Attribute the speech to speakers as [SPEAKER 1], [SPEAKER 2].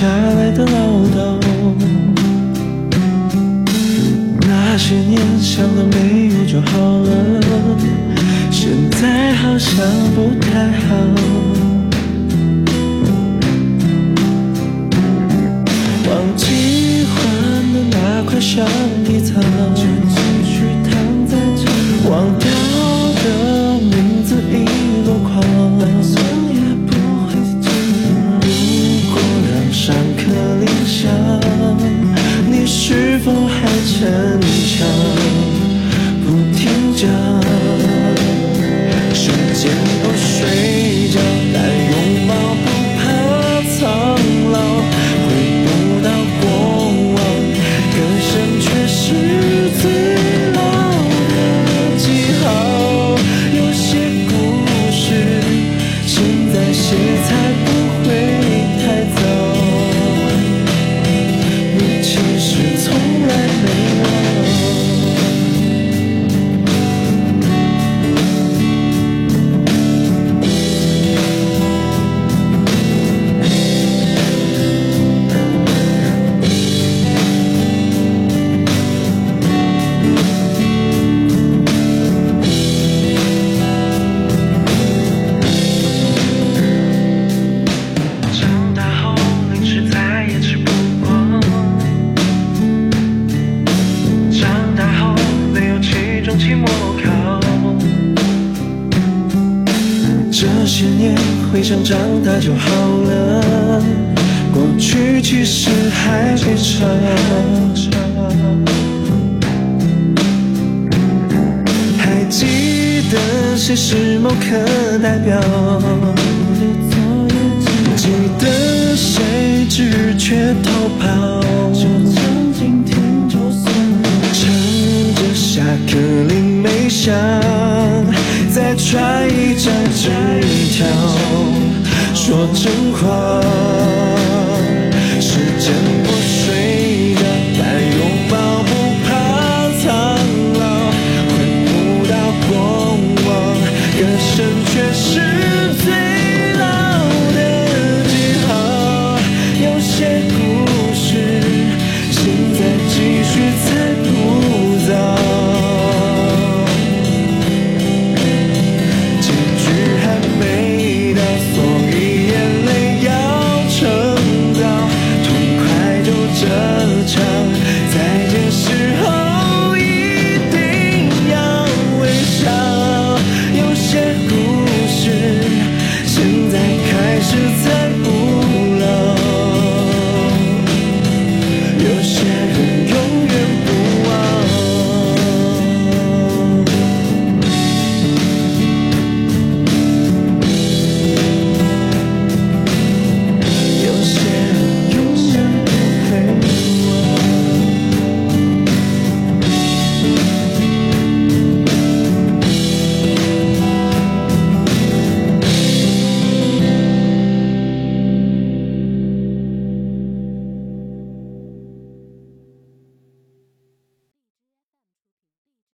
[SPEAKER 1] 下来的唠叨，那些年想的没有就好了，现在好像不太好。忘记还的那块伤疤。啊瞬间。这些年回想长大就好了，过去其实还长。还记得谁是某刻代表？记得谁只缺逃跑？说真话。